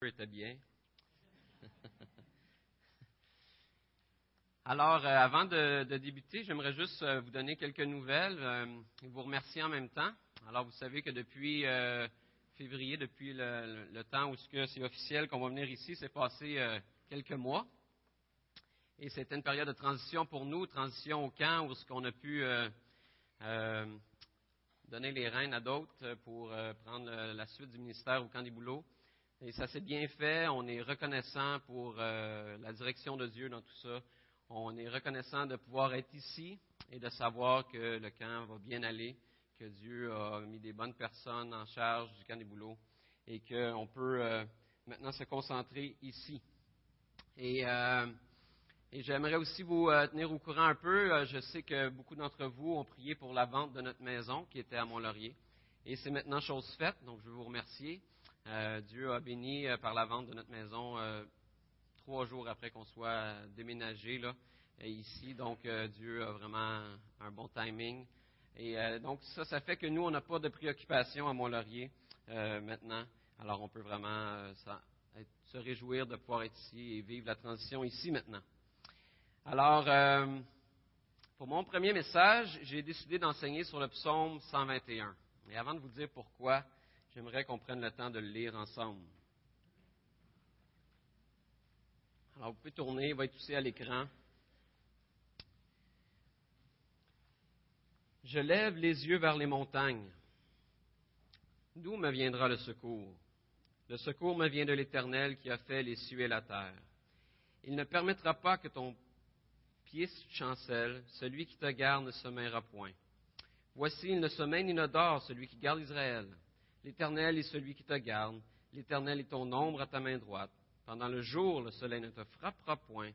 bien. Alors, euh, avant de, débuter, j'aimerais juste euh, vous donner quelques nouvelles euh, et vous remercier en même temps. Alors, vous savez que depuis février, depuis le, temps où c'est officiel qu'on va venir ici, c'est passé quelques mois. Et c'était une période de transition pour nous, transition au camp, où ce qu'on a pu donner les rênes à d'autres pour prendre la suite du ministère au camp des boulots. Et ça s'est bien fait. On est reconnaissant pour euh, la direction de Dieu dans tout ça. On est reconnaissant de pouvoir être ici et de savoir que le camp va bien aller, que Dieu a mis des bonnes personnes en charge du camp des boulots et qu'on peut euh, maintenant se concentrer ici. Et, euh, et j'aimerais aussi vous tenir au courant un peu. Je sais que beaucoup d'entre vous ont prié pour la vente de notre maison qui était à Mont-Laurier. Et c'est maintenant chose faite, donc je veux vous remercier. Euh, Dieu a béni euh, par la vente de notre maison euh, trois jours après qu'on soit déménagé ici. Donc, Dieu a vraiment un bon timing. Et donc, ça, ça fait que nous, on n'a pas de préoccupation à Mont-Laurier maintenant. Alors, on peut vraiment se réjouir de pouvoir être ici et vivre la transition ici maintenant. Alors, pour mon premier message, j'ai décidé d'enseigner sur le psaume 121. Et avant de vous dire pourquoi, J'aimerais qu'on prenne le temps de le lire ensemble. Alors, vous pouvez tourner, il va être aussi à l'écran. Je lève les yeux vers les montagnes. D'où me viendra le secours? Le secours me vient de l'Éternel qui a fait les cieux et la terre. Il ne permettra pas que ton pied chancelle, celui qui te garde ne sommeillera point. Voici, il ne sommeille ni ne dort, celui qui garde Israël. L'Éternel est celui qui te garde. L'Éternel est ton ombre à ta main droite. Pendant le jour, le soleil ne te frappera point,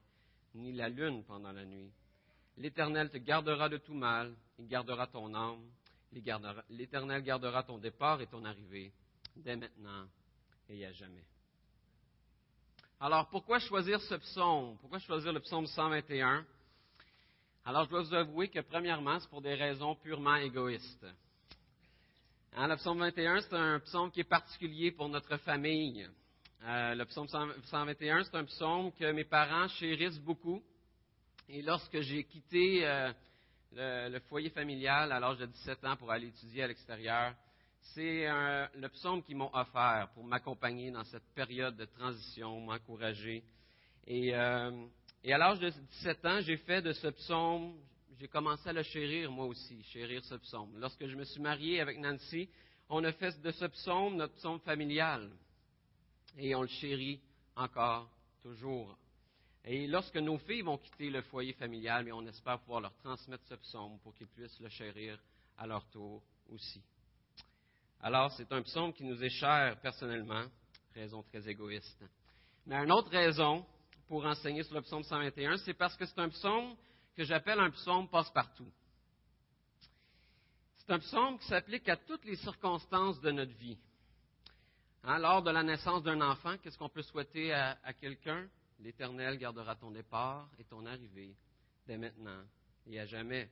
ni la lune pendant la nuit. L'Éternel te gardera de tout mal, il gardera ton âme, l'Éternel gardera ton départ et ton arrivée, dès maintenant et à jamais. Alors, pourquoi choisir ce psaume? Pourquoi choisir le psaume 121? Alors, je dois vous avouer que, premièrement, c'est pour des raisons purement égoïstes. Hein, le psaume 21, c'est un psaume qui est particulier pour notre famille. Euh, le psaume 121, c'est un psaume que mes parents chérissent beaucoup. Et lorsque j'ai quitté euh, le, foyer familial à l'âge de 17 ans pour aller étudier à l'extérieur, c'est le psaume qu'ils m'ont offert pour m'accompagner dans cette période de transition, m'encourager. Et, euh, et à l'âge de 17 ans, j'ai fait de ce psaume, j'ai commencé à le chérir moi aussi, chérir ce psaume. Lorsque je me suis marié avec Nancy, on a fait de ce psaume notre psaume familial. Et on le chérit encore, toujours. Et lorsque nos filles vont quitter le foyer familial, on espère pouvoir leur transmettre ce psaume pour qu'ils puissent le chérir à leur tour aussi. Alors, c'est un psaume qui nous est cher personnellement, raison très égoïste. Mais une autre raison pour enseigner sur le psaume 121, c'est parce que c'est un psaume que j'appelle un psaume passe-partout. C'est un psaume qui s'applique à toutes les circonstances de notre vie. Hein, lors de la naissance d'un enfant, qu'est-ce qu'on peut souhaiter à, à quelqu'un? L'Éternel gardera ton départ et ton arrivée dès maintenant et à jamais.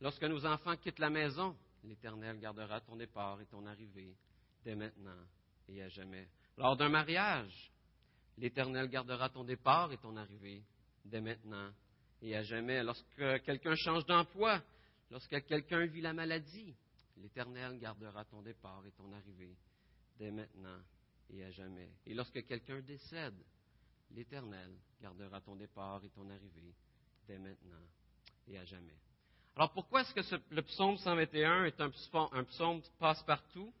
Lorsque nos enfants quittent la maison, l'Éternel gardera ton départ et ton arrivée dès maintenant et à jamais. Lors d'un mariage, l'Éternel gardera ton départ et ton arrivée dès maintenant et à jamais. Lorsque quelqu'un change d'emploi, lorsque quelqu'un vit la maladie, l'Éternel gardera ton départ et ton arrivée dès maintenant et à jamais. Et lorsque quelqu'un décède, l'Éternel gardera ton départ et ton arrivée dès maintenant et à jamais. Alors pourquoi est-ce que le psaume 121 est un psaume, un psaume passe-partout?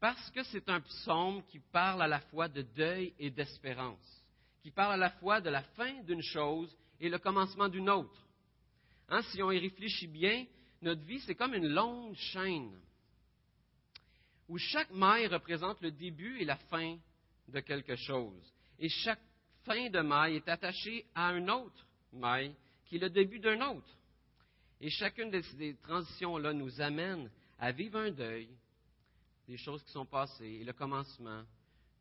Parce que c'est un psaume qui parle à la fois de deuil et d'espérance, qui parle à la fois de la fin d'une chose et le commencement d'une autre. Hein, si on y réfléchit bien, notre vie, c'est comme une longue chaîne où chaque maille représente le début et la fin de quelque chose. Et chaque fin de maille est attachée à un autre maille qui est le début d'un autre. Et chacune de ces transitions-là nous amène à vivre un deuil, des choses qui sont passées, et le commencement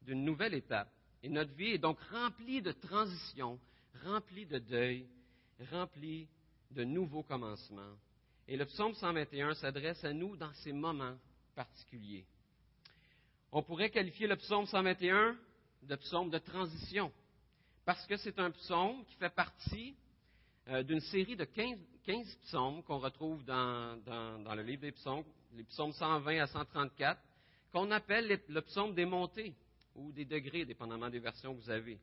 d'une nouvelle étape. Et notre vie est donc remplie de transitions, rempli de deuil, rempli de nouveaux commencements. Et le psaume 121 s'adresse à nous dans ces moments particuliers. On pourrait qualifier le psaume 121 de psaume de transition, parce que c'est un psaume qui fait partie euh, d'une série de 15, psaumes qu'on retrouve dans, le livre des psaumes, les psaumes 120 à 134, qu'on appelle le psaume des montées ou des degrés, dépendamment des versions que vous avez.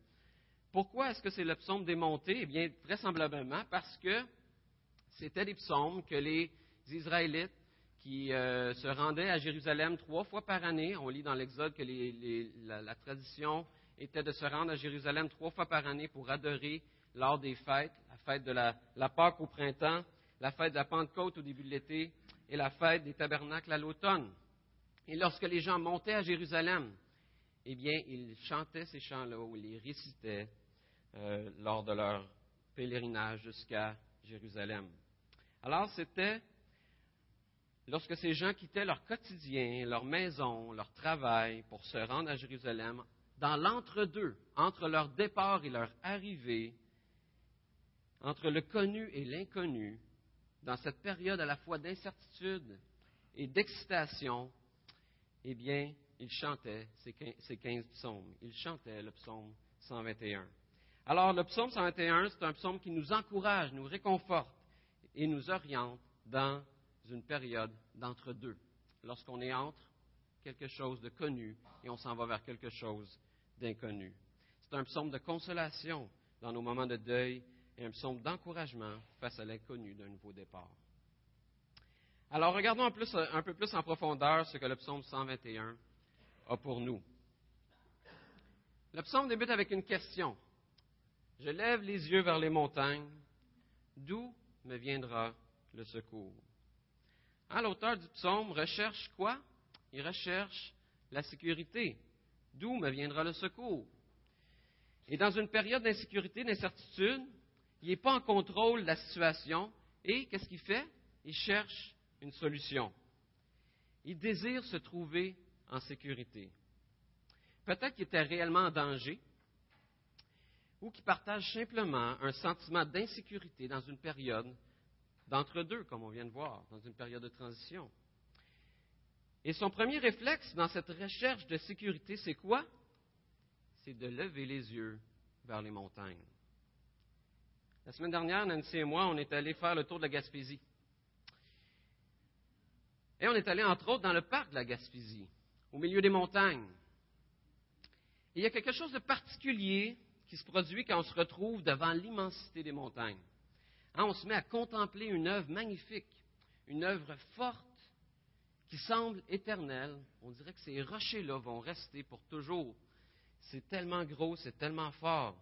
Pourquoi est-ce que c'est le psaume des montées Eh bien, vraisemblablement parce que c'était des psaumes que les Israélites qui euh, se rendaient à Jérusalem trois fois par année, on lit dans l'Exode que la, tradition était de se rendre à Jérusalem trois fois par année pour adorer lors des fêtes, la fête de la, Pâque au printemps, la fête de la Pentecôte au début de l'été et la fête des tabernacles à l'automne. Et lorsque les gens montaient à Jérusalem, eh bien, ils chantaient ces chants-là ou ils les récitaient euh, lors de leur pèlerinage jusqu'à Jérusalem. Alors, c'était lorsque ces gens quittaient leur quotidien, leur maison, leur travail pour se rendre à Jérusalem, dans l'entre-deux, entre leur départ et leur arrivée, entre le connu et l'inconnu, dans cette période à la fois d'incertitude et d'excitation, eh bien, ils chantaient ces quinze psaumes. Ils chantaient le psaume 121. Alors, le psaume 121, c'est un psaume qui nous encourage, nous réconforte et nous oriente dans une période d'entre-deux, lorsqu'on est entre quelque chose de connu et on s'en va vers quelque chose d'inconnu. C'est un psaume de consolation dans nos moments de deuil et un psaume d'encouragement face à l'inconnu d'un nouveau départ. Alors, regardons un, un, peu plus en profondeur ce que le psaume 121 a pour nous. Le psaume débute avec une question. Je lève les yeux vers les montagnes. D'où me viendra le secours? Hein, l'auteur du psaume recherche quoi? Il recherche la sécurité. D'où me viendra le secours? Et dans une période d'insécurité, d'incertitude, il n'est pas en contrôle de la situation et qu'est-ce qu'il fait? Il cherche une solution. Il désire se trouver en sécurité. Peut-être qu'il était réellement en danger ou qu'il partage simplement un sentiment d'insécurité dans une période d'entre-deux, comme on vient de voir, dans une période de transition. Et son premier réflexe dans cette recherche de sécurité, c'est quoi? C'est de lever les yeux vers les montagnes. La semaine dernière, Nancy et moi, on est allés faire le tour de la Gaspésie. Et on est allé, entre autres, dans le parc de la Gaspésie, au milieu des montagnes. Et il y a quelque chose de particulier qui se produit quand on se retrouve devant l'immensité des montagnes. Hein, on se met à contempler une œuvre magnifique, une œuvre forte qui semble éternelle. On dirait que ces rochers-là vont rester pour toujours. C'est tellement gros, c'est tellement fort.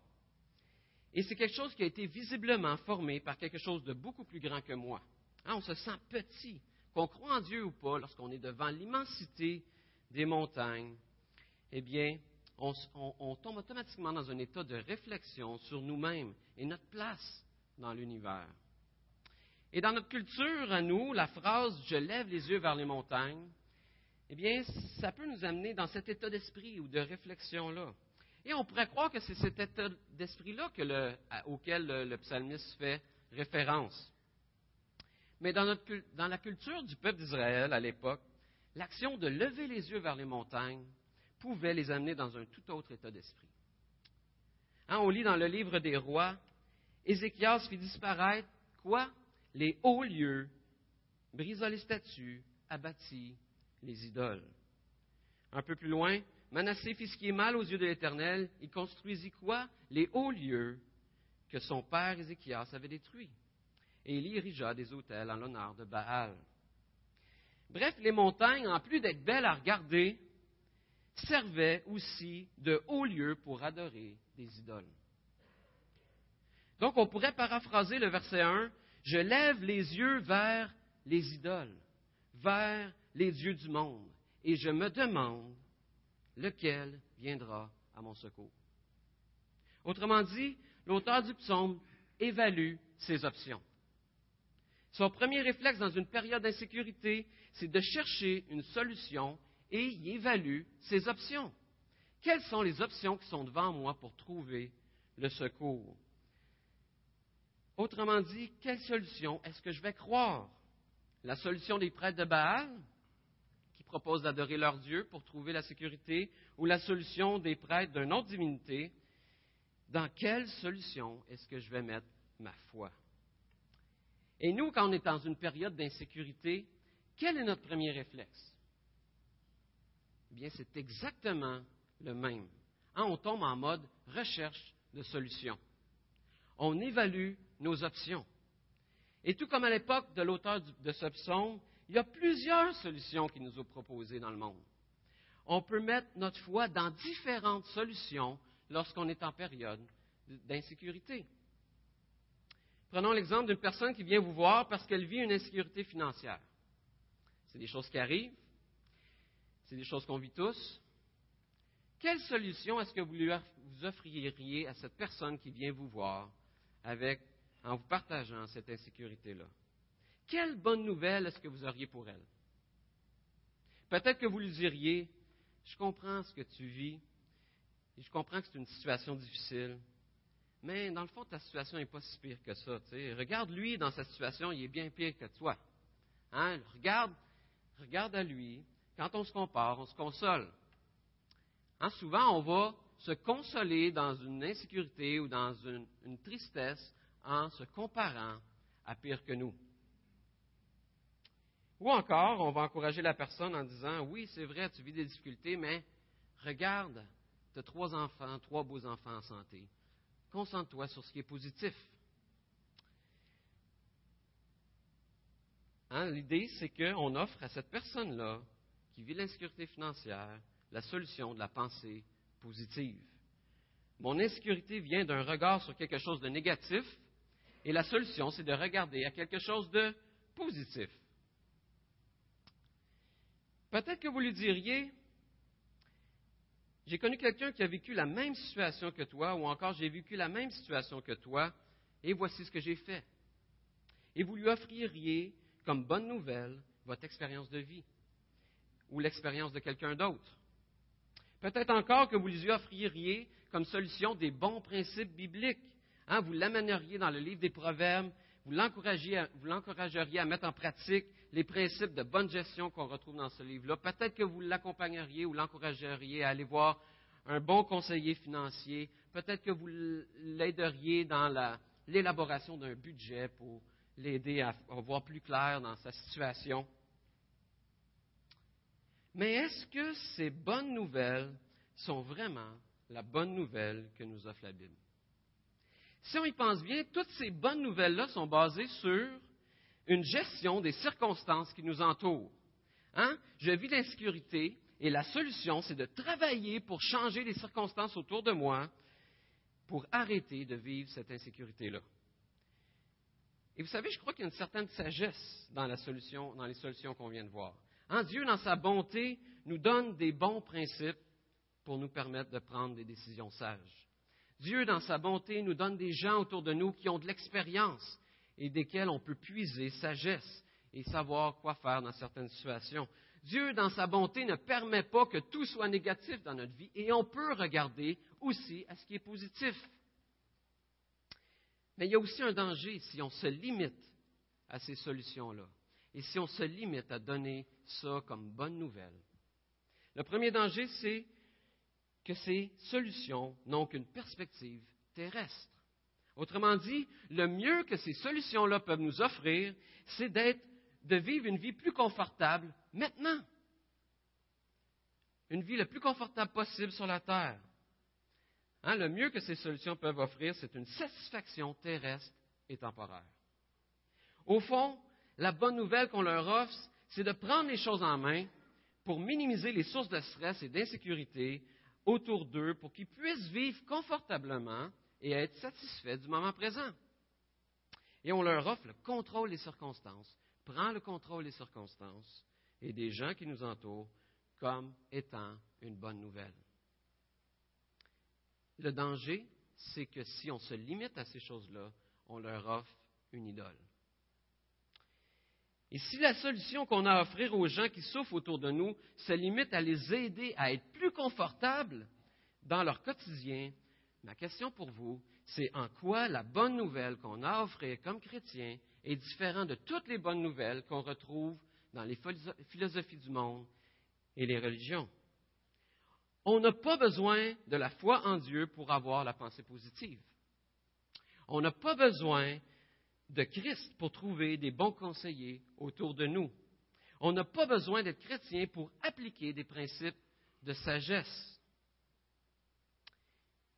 Et c'est quelque chose qui a été visiblement formé par quelque chose de beaucoup plus grand que moi. Hein, on se sent petit, qu'on croit en Dieu ou pas, lorsqu'on est devant l'immensité des montagnes. Eh bien, on, tombe automatiquement dans un état de réflexion sur nous-mêmes et notre place dans l'univers. Et dans notre culture, à nous, la phrase Je lève les yeux vers les montagnes, eh bien, ça peut nous amener dans cet état d'esprit ou de réflexion-là. Et on pourrait croire que c'est cet état d'esprit-là auquel le, psalmiste fait référence. Mais dans, dans la culture du peuple d'Israël à l'époque, l'action de lever les yeux vers les montagnes pouvait les amener dans un tout autre état d'esprit. Hein, on lit dans le livre des rois, Ézéchias fit disparaître quoi? Les hauts lieux, brisa les statues, abattit les idoles. Un peu plus loin, Manassé fit ce qui est mal aux yeux de l'Éternel. Il construisit quoi? Les hauts lieux que son père Ézéchias avait détruits. Et il érigea des autels en l'honneur de Baal. Bref, les montagnes, en plus d'être belles à regarder, servait aussi de haut lieu pour adorer des idoles. Donc on pourrait paraphraser le verset 1, je lève les yeux vers les idoles, vers les dieux du monde, et je me demande lequel viendra à mon secours. Autrement dit, l'auteur du psaume évalue ses options. Son premier réflexe dans une période d'insécurité, c'est de chercher une solution et il évalue ses options. Quelles sont les options qui sont devant moi pour trouver le secours? Autrement dit, quelle solution est-ce que je vais croire? La solution des prêtres de Baal, qui proposent d'adorer leur Dieu pour trouver la sécurité, ou la solution des prêtres d'une autre divinité, dans quelle solution est-ce que je vais mettre ma foi? Et nous, quand on est dans une période d'insécurité, quel est notre premier réflexe? Bien, c'est exactement le même. Hein, on tombe en mode recherche de solutions. On évalue nos options. Et tout comme à l'époque de l'auteur de ce psaume, il y a plusieurs solutions qui nous sont proposées dans le monde. On peut mettre notre foi dans différentes solutions lorsqu'on est en période d'insécurité. Prenons l'exemple d'une personne qui vient vous voir parce qu'elle vit une insécurité financière. C'est des choses qui arrivent, c'est des choses qu'on vit tous. Quelle solution est-ce que vous, lui, offririez à cette personne qui vient vous voir en vous partageant cette insécurité-là? Quelle bonne nouvelle est-ce que vous auriez pour elle? Peut-être que vous lui diriez, je comprends ce que tu vis, je comprends que c'est une situation difficile, mais dans le fond, ta situation n'est pas si pire que ça. Regarde lui dans sa situation, il est bien pire que toi. Hein? Regarde, regarde à lui. Quand on se compare, on se console. Hein, souvent, on va se consoler dans une insécurité ou dans une tristesse en se comparant à pire que nous. Ou encore, on va encourager la personne en disant, oui, c'est vrai, tu vis des difficultés, mais regarde, tu as trois enfants, trois beaux enfants en santé. Concentre-toi sur ce qui est positif. Hein, l'idée, c'est qu'on offre à cette personne-là, qui vit l'insécurité financière, la solution de la pensée positive. Mon insécurité vient d'un regard sur quelque chose de négatif, et la solution, c'est de regarder à quelque chose de positif. Peut-être que vous lui diriez, j'ai connu quelqu'un qui a vécu la même situation que toi, ou encore j'ai vécu la même situation que toi, et voici ce que j'ai fait. Et vous lui offririez comme bonne nouvelle votre expérience de vie, ou l'expérience de quelqu'un d'autre. Peut-être encore que vous lui offririez comme solution des bons principes bibliques. Hein, vous l'amèneriez dans le livre des Proverbes, vous l'encourageriez à mettre en pratique les principes de bonne gestion qu'on retrouve dans ce livre-là. Peut-être que vous l'accompagneriez ou l'encourageriez à aller voir un bon conseiller financier. Peut-être que vous l'aideriez dans l'élaboration d'un budget pour l'aider à, à voir plus clair dans sa situation. Mais est-ce que ces bonnes nouvelles sont vraiment la bonne nouvelle que nous offre la Bible? Si on y pense bien, toutes ces bonnes nouvelles-là sont basées sur une gestion des circonstances qui nous entourent. Hein? Je vis l'insécurité et la solution, c'est de travailler pour changer les circonstances autour de moi pour arrêter de vivre cette insécurité-là. Et vous savez, je crois qu'il y a une certaine sagesse dans, dans les solutions qu'on vient de voir. Dieu, dans sa bonté, nous donne des bons principes pour nous permettre de prendre des décisions sages. Dieu, dans sa bonté, nous donne des gens autour de nous qui ont de l'expérience, et desquels on peut puiser sagesse et savoir quoi faire dans certaines situations. Dieu, dans sa bonté, ne permet pas que tout soit négatif dans notre vie et on peut regarder aussi à ce qui est positif. Mais il y a aussi un danger si on se limite à ces solutions-là et si on se limite à donner ça comme bonne nouvelle? Le premier danger, c'est que ces solutions n'ont qu'une perspective terrestre. Autrement dit, le mieux que ces solutions-là peuvent nous offrir, c'est d'être, de vivre une vie plus confortable maintenant. Une vie la plus confortable possible sur la terre. Hein, le mieux que ces solutions peuvent offrir, c'est une satisfaction terrestre et temporaire. Au fond, la bonne nouvelle qu'on leur offre, c'est de prendre les choses en main pour minimiser les sources de stress et d'insécurité autour d'eux pour qu'ils puissent vivre confortablement et être satisfaits du moment présent. Et on leur offre le contrôle des circonstances, prend le contrôle des circonstances et des gens qui nous entourent comme étant une bonne nouvelle. Le danger, c'est que si on se limite à ces choses-là, on leur offre une idole. Et si la solution qu'on a à offrir aux gens qui souffrent autour de nous se limite à les aider à être plus confortables dans leur quotidien, Ma question pour vous, c'est en quoi la bonne nouvelle qu'on a à offrir comme chrétien est différente de toutes les bonnes nouvelles qu'on retrouve dans les philosophies du monde et les religions? On n'a pas besoin de la foi en Dieu pour avoir la pensée positive. On n'a pas besoin de Christ pour trouver des bons conseillers autour de nous. On n'a pas besoin d'être chrétien pour appliquer des principes de sagesse.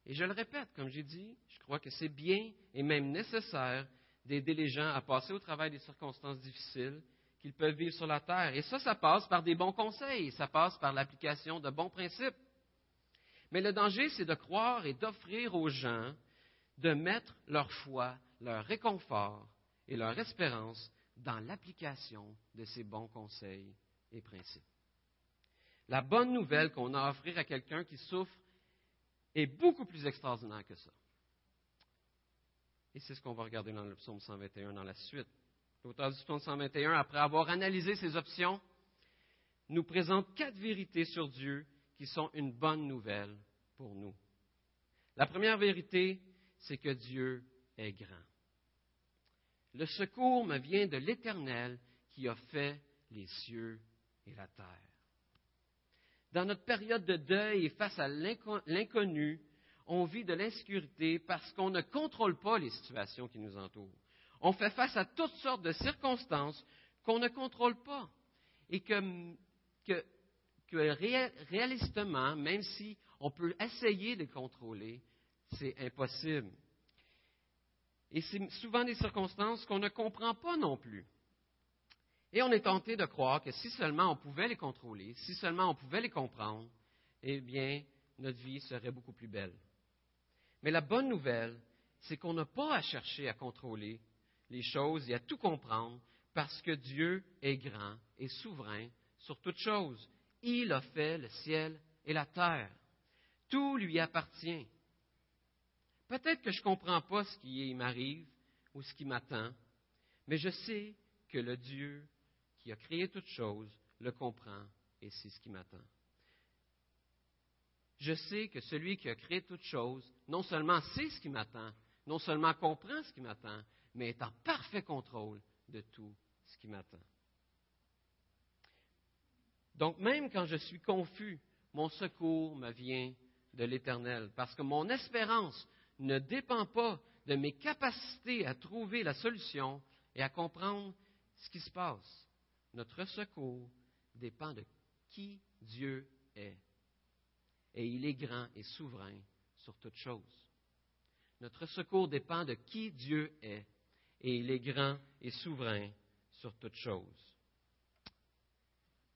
Et je le répète, comme j'ai dit, je crois que c'est bien et même nécessaire d'aider les gens à passer au travail des circonstances difficiles qu'ils peuvent vivre sur la terre. Et ça, ça passe par des bons conseils, ça passe par l'application de bons principes. Mais le danger, c'est de croire et d'offrir aux gens de mettre leur foi, leur réconfort et leur espérance dans l'application de ces bons conseils et principes. La bonne nouvelle qu'on a à offrir à quelqu'un qui souffre est beaucoup plus extraordinaire que ça. Et c'est ce qu'on va regarder dans le psaume 121 dans la suite. L'auteur du psaume 121, après avoir analysé ses options, nous présente quatre vérités sur Dieu qui sont une bonne nouvelle pour nous. La première vérité, c'est que Dieu est grand. Le secours me vient de l'Éternel qui a fait les cieux et la terre. Dans notre période de deuil et face à l'inconnu, on vit de l'insécurité parce qu'on ne contrôle pas les situations qui nous entourent. On fait face à toutes sortes de circonstances qu'on ne contrôle pas et que, réalistement, même si on peut essayer de contrôler, c'est impossible. Et c'est souvent des circonstances qu'on ne comprend pas non plus. Et on est tenté de croire que si seulement on pouvait les contrôler, si seulement on pouvait les comprendre, eh bien, notre vie serait beaucoup plus belle. Mais la bonne nouvelle, c'est qu'on n'a pas à chercher à contrôler les choses et à tout comprendre parce que Dieu est grand et souverain sur toutes choses. Il a fait le ciel et la terre. Tout lui appartient. Peut-être que je ne comprends pas ce qui m'arrive ou ce qui m'attend, mais je sais que le Dieu qui a créé toutes choses le comprend et c'est ce qui m'attend. Je sais que celui qui a créé toutes choses, non seulement sait ce qui m'attend, non seulement comprend ce qui m'attend, mais est en parfait contrôle de tout ce qui m'attend. Donc même quand je suis confus, mon secours me vient de l'Éternel, parce que mon espérance ne dépend pas de mes capacités à trouver la solution et à comprendre ce qui se passe. Notre secours dépend de qui Dieu est. Et il est grand et souverain sur toutes choses. Notre secours dépend de qui Dieu est. Et il est grand et souverain sur toutes choses.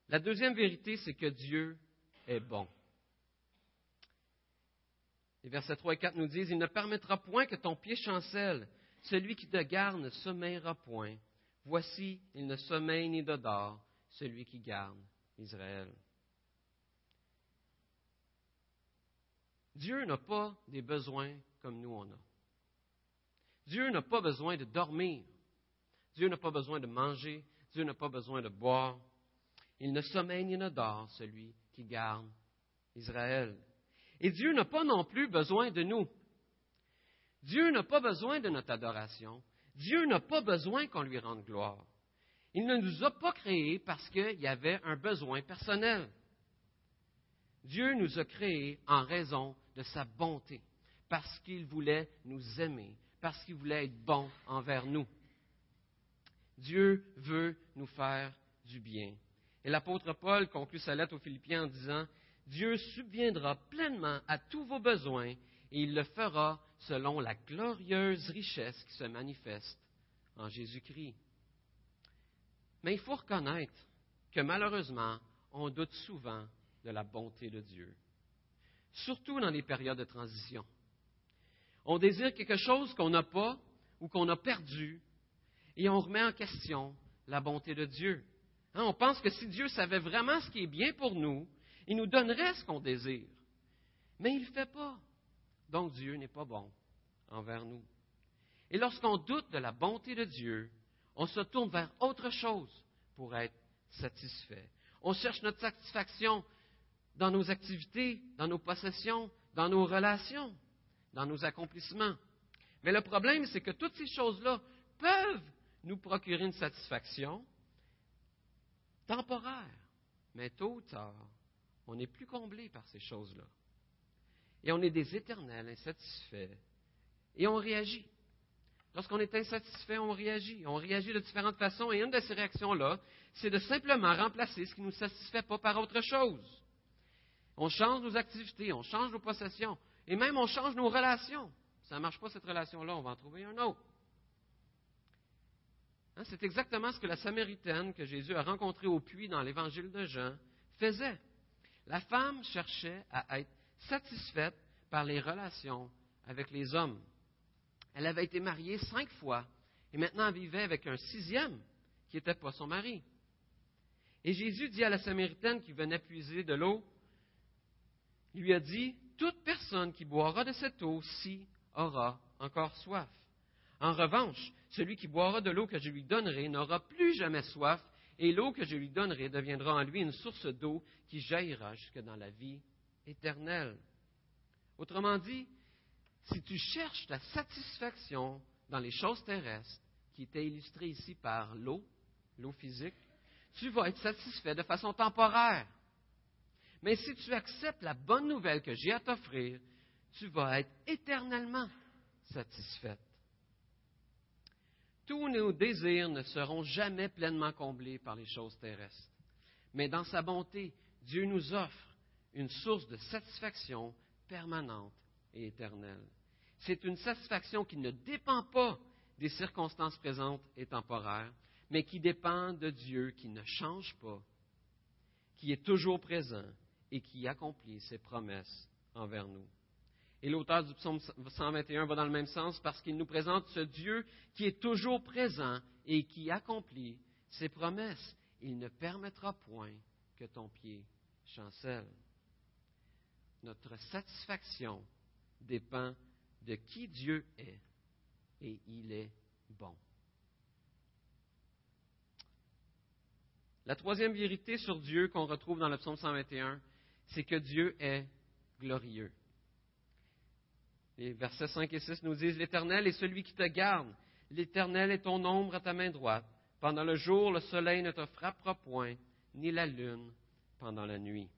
La deuxième vérité, c'est que Dieu est bon. Les versets 3 et 4 nous disent, Il ne permettra point que ton pied chancelle. Celui qui te garde ne sommeillera point. Voici, il ne sommeille ni ne dort, celui qui garde Israël. Dieu n'a pas des besoins comme nous on a. Dieu n'a pas besoin de dormir. Dieu n'a pas besoin de manger. Dieu n'a pas besoin de boire. Il ne sommeille ni ne dort, celui qui garde Israël. Et Dieu n'a pas non plus besoin de nous. Dieu n'a pas besoin de notre adoration. Dieu n'a pas besoin qu'on lui rende gloire. Il ne nous a pas créés parce qu'il y avait un besoin personnel. Dieu nous a créés en raison de sa bonté, parce qu'il voulait nous aimer, parce qu'il voulait être bon envers nous. Dieu veut nous faire du bien. Et l'apôtre Paul conclut sa lettre aux Philippiens en disant, Dieu subviendra pleinement à tous vos besoins et il le fera selon la glorieuse richesse qui se manifeste en Jésus-Christ. Mais il faut reconnaître que malheureusement, on doute souvent de la bonté de Dieu, surtout dans les périodes de transition. On désire quelque chose qu'on n'a pas ou qu'on a perdu et on remet en question la bonté de Dieu. Hein, on pense que si Dieu savait vraiment ce qui est bien pour nous, il nous donnerait ce qu'on désire. Mais il ne le fait pas. Donc Dieu n'est pas bon envers nous. Et lorsqu'on doute de la bonté de Dieu, on se tourne vers autre chose pour être satisfait. On cherche notre satisfaction dans nos activités, dans nos possessions, dans nos relations, dans nos accomplissements. Mais le problème, c'est que toutes ces choses-là peuvent nous procurer une satisfaction temporaire, mais tôt ou tard, on n'est plus comblé par ces choses-là. Et on est des éternels insatisfaits. Et on réagit. Lorsqu'on est insatisfait, on réagit. On réagit de différentes façons. Et une de ces réactions-là, c'est de simplement remplacer ce qui ne nous satisfait pas par autre chose. On change nos activités, on change nos possessions, et même on change nos relations. Ça ne marche pas cette relation-là, on va en trouver un autre. Hein, c'est exactement ce que la Samaritaine que Jésus a rencontrée au puits dans l'évangile de Jean faisait. La femme cherchait à être satisfaite par les relations avec les hommes. Elle avait été mariée cinq fois et maintenant vivait avec un sixième qui n'était pas son mari. Et Jésus dit à la Samaritaine qui venait puiser de l'eau, il lui a dit, Toute personne qui boira de cette eau-ci aura encore soif. En revanche, celui qui boira de l'eau que je lui donnerai n'aura plus jamais soif, et l'eau que je lui donnerai deviendra en lui une source d'eau qui jaillira jusque dans la vie éternelle. Autrement dit, si tu cherches ta satisfaction dans les choses terrestres, qui était illustrée ici par l'eau, l'eau physique, tu vas être satisfait de façon temporaire. Mais si tu acceptes la bonne nouvelle que j'ai à t'offrir, tu vas être éternellement satisfaite. Tous nos désirs ne seront jamais pleinement comblés par les choses terrestres. Mais dans sa bonté, Dieu nous offre une source de satisfaction permanente et éternelle. C'est une satisfaction qui ne dépend pas des circonstances présentes et temporaires, mais qui dépend de Dieu qui ne change pas, qui est toujours présent et qui accomplit ses promesses envers nous. Et l'auteur du psaume 121 va dans le même sens parce qu'il nous présente ce Dieu qui est toujours présent et qui accomplit ses promesses. Il ne permettra point que ton pied chancelle. Notre satisfaction dépend de qui Dieu est et il est bon. La troisième vérité sur Dieu qu'on retrouve dans le psaume 121, c'est que Dieu est glorieux. Les versets 5 et 6 nous disent, L'Éternel est celui qui te garde. L'Éternel est ton ombre à ta main droite. Pendant le jour, le soleil ne te frappera point, ni la lune pendant la nuit.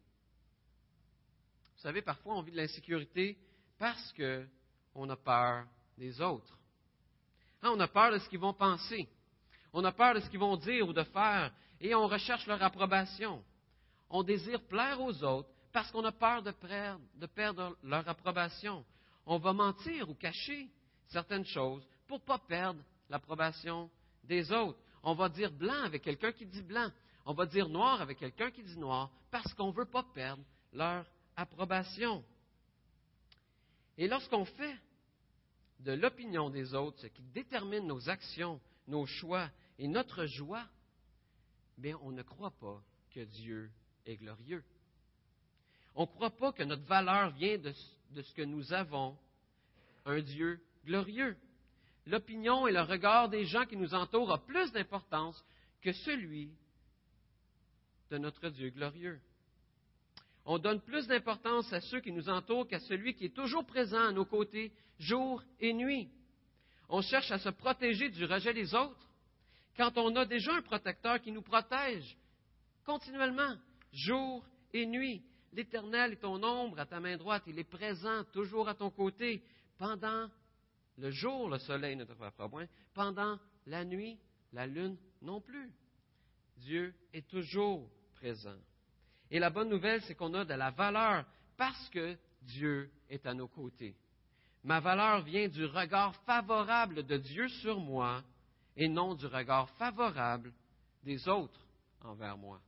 Vous savez, parfois on vit de l'insécurité parce qu'on a peur des autres. Hein, on a peur de ce qu'ils vont penser. On a peur de ce qu'ils vont dire ou de faire. Et on recherche leur approbation. On désire plaire aux autres parce qu'on a peur de perdre, de perdre leur approbation on va mentir ou cacher certaines choses pour ne pas perdre l'approbation des autres. On va dire blanc avec quelqu'un qui dit blanc. On va dire noir avec quelqu'un qui dit noir parce qu'on ne veut pas perdre leur approbation. Et lorsqu'on fait de l'opinion des autres ce qui détermine nos actions, nos choix et notre joie, bien, on ne croit pas que Dieu est glorieux. On ne croit pas que notre valeur vient de, de ce que nous avons un Dieu glorieux. L'opinion et le regard des gens qui nous entourent ont plus d'importance que celui de notre Dieu glorieux. On donne plus d'importance à ceux qui nous entourent qu'à celui qui est toujours présent à nos côtés jour et nuit. On cherche à se protéger du rejet des autres quand on a déjà un protecteur qui nous protège continuellement, jour et nuit. L'Éternel est ton ombre à ta main droite, il est présent toujours à ton côté. Pendant le jour, le soleil ne te frappera point. Pendant la nuit, la lune non plus. Dieu est toujours présent. Et la bonne nouvelle, c'est qu'on a de la valeur parce que Dieu est à nos côtés. Ma valeur vient du regard favorable de Dieu sur moi et non du regard favorable des autres envers moi.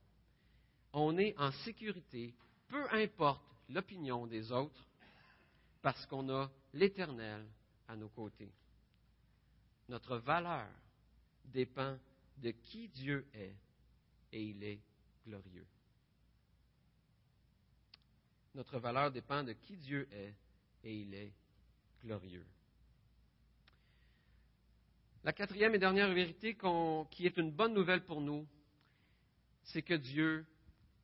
On est en sécurité peu importe l'opinion des autres, parce qu'on a l'Éternel à nos côtés. Notre valeur dépend de qui Dieu est et il est glorieux. Notre valeur dépend de qui Dieu est et il est glorieux. La quatrième et dernière vérité qui est une bonne nouvelle pour nous, c'est que Dieu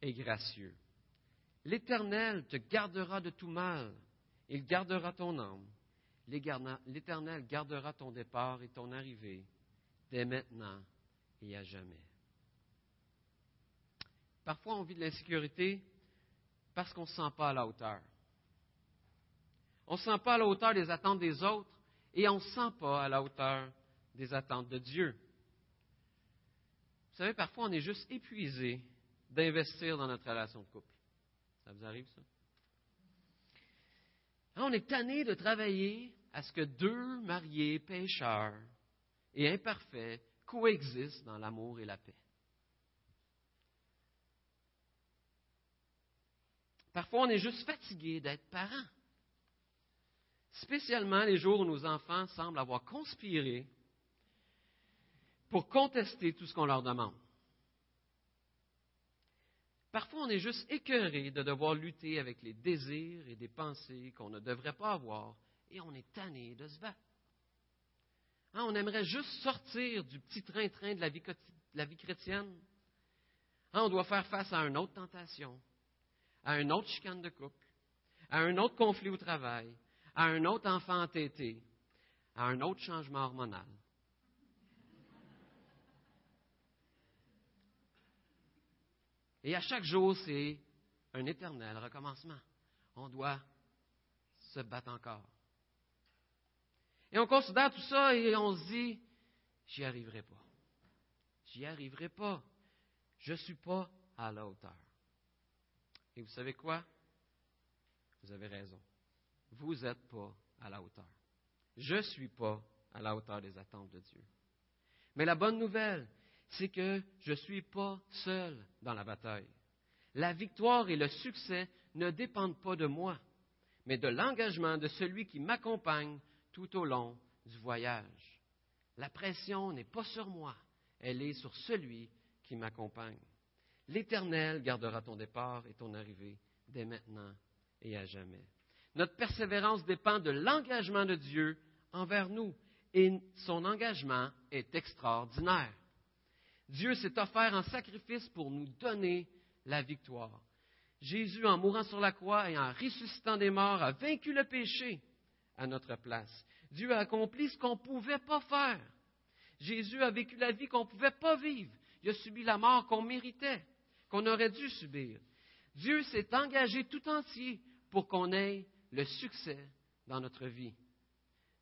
est gracieux. L'Éternel te gardera de tout mal. Il gardera ton âme. L'Éternel gardera ton départ et ton arrivée dès maintenant et à jamais. Parfois, on vit de l'insécurité Parce qu'on ne se sent pas à la hauteur. On ne se sent pas à la hauteur des attentes des autres et on ne se sent pas à la hauteur des attentes de Dieu. Vous savez, parfois on est juste épuisé d'investir dans notre relation de couple. Ça vous arrive, ça? On est tanné de travailler à ce que deux mariés pécheurs et imparfaits coexistent dans l'amour et la paix. Parfois, on est juste fatigué d'être parent. Spécialement les jours où nos enfants semblent avoir conspiré pour contester tout ce qu'on leur demande. Parfois, on est juste écœuré de devoir lutter avec les désirs et des pensées qu'on ne devrait pas avoir et on est tanné de se battre. Hein, on aimerait juste sortir du petit train-train de la vie, chrétienne. Hein, on doit faire face à une autre tentation, à une autre chicane de couple, à un autre conflit au travail, à un autre enfant entêté, à un autre changement hormonal. Et à chaque jour, c'est un éternel recommencement. On doit se battre encore. Et on considère tout ça et on se dit, j'y arriverai pas. J'y arriverai pas. Je ne suis pas à la hauteur. Et vous savez quoi? Vous avez raison. Vous n'êtes pas à la hauteur. Je ne suis pas à la hauteur des attentes de Dieu. Mais la bonne nouvelle, c'est que je ne suis pas seul dans la bataille. La victoire et le succès ne dépendent pas de moi, mais de l'engagement de celui qui m'accompagne tout au long du voyage. La pression n'est pas sur moi, elle est sur celui qui m'accompagne. L'Éternel gardera ton départ et ton arrivée dès maintenant et à jamais. Notre persévérance dépend de l'engagement de Dieu envers nous et son engagement est extraordinaire. Dieu s'est offert en sacrifice pour nous donner la victoire. Jésus, en mourant sur la croix et en ressuscitant des morts, a vaincu le péché à notre place. Dieu a accompli ce qu'on ne pouvait pas faire. Jésus a vécu la vie qu'on ne pouvait pas vivre. Il a subi la mort qu'on méritait, qu'on aurait dû subir. Dieu s'est engagé tout entier pour qu'on ait le succès dans notre vie.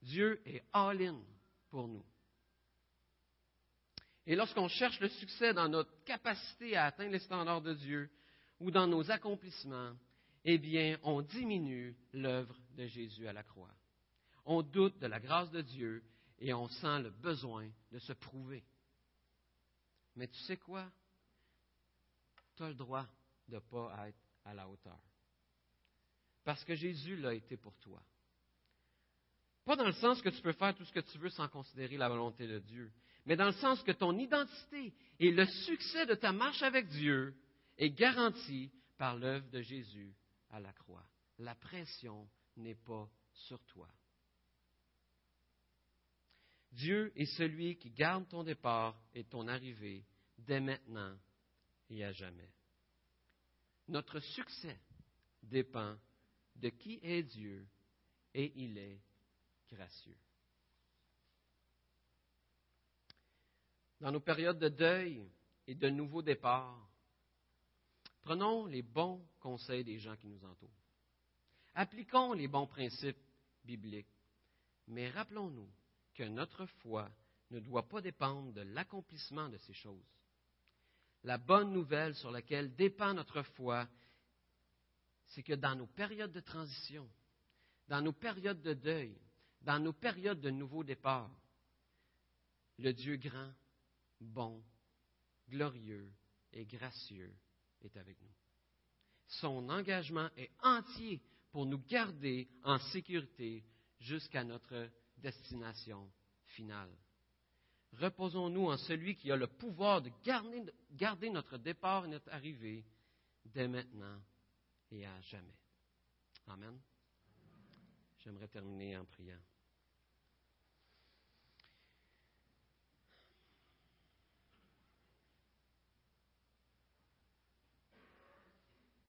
Dieu est all-in pour nous. Et lorsqu'on cherche le succès dans notre capacité à atteindre les standards de Dieu ou dans nos accomplissements, eh bien, on diminue l'œuvre de Jésus à la croix. On doute de la grâce de Dieu et on sent le besoin de se prouver. Mais tu sais quoi? Tu as le droit de ne pas être à la hauteur. Parce que Jésus l'a été pour toi. Pas dans le sens que tu peux faire tout ce que tu veux sans considérer la volonté de Dieu, mais dans le sens que ton identité et le succès de ta marche avec Dieu est garanti par l'œuvre de Jésus à la croix. La pression n'est pas sur toi. Dieu est celui qui garde ton départ et ton arrivée dès maintenant et à jamais. Notre succès dépend de qui est Dieu et il est gracieux. Dans nos périodes de deuil et de nouveaux départs, prenons les bons conseils des gens qui nous entourent. Appliquons les bons principes bibliques, mais rappelons-nous que notre foi ne doit pas dépendre de l'accomplissement de ces choses. La bonne nouvelle sur laquelle dépend notre foi, c'est que dans nos périodes de transition, dans nos périodes de deuil, dans nos périodes de nouveaux départs, le Dieu grand bon, glorieux et gracieux est avec nous. Son engagement est entier pour nous garder en sécurité jusqu'à notre destination finale. Reposons-nous en celui qui a le pouvoir de garder, garder, notre départ et notre arrivée dès maintenant et à jamais. Amen. J'aimerais terminer en priant.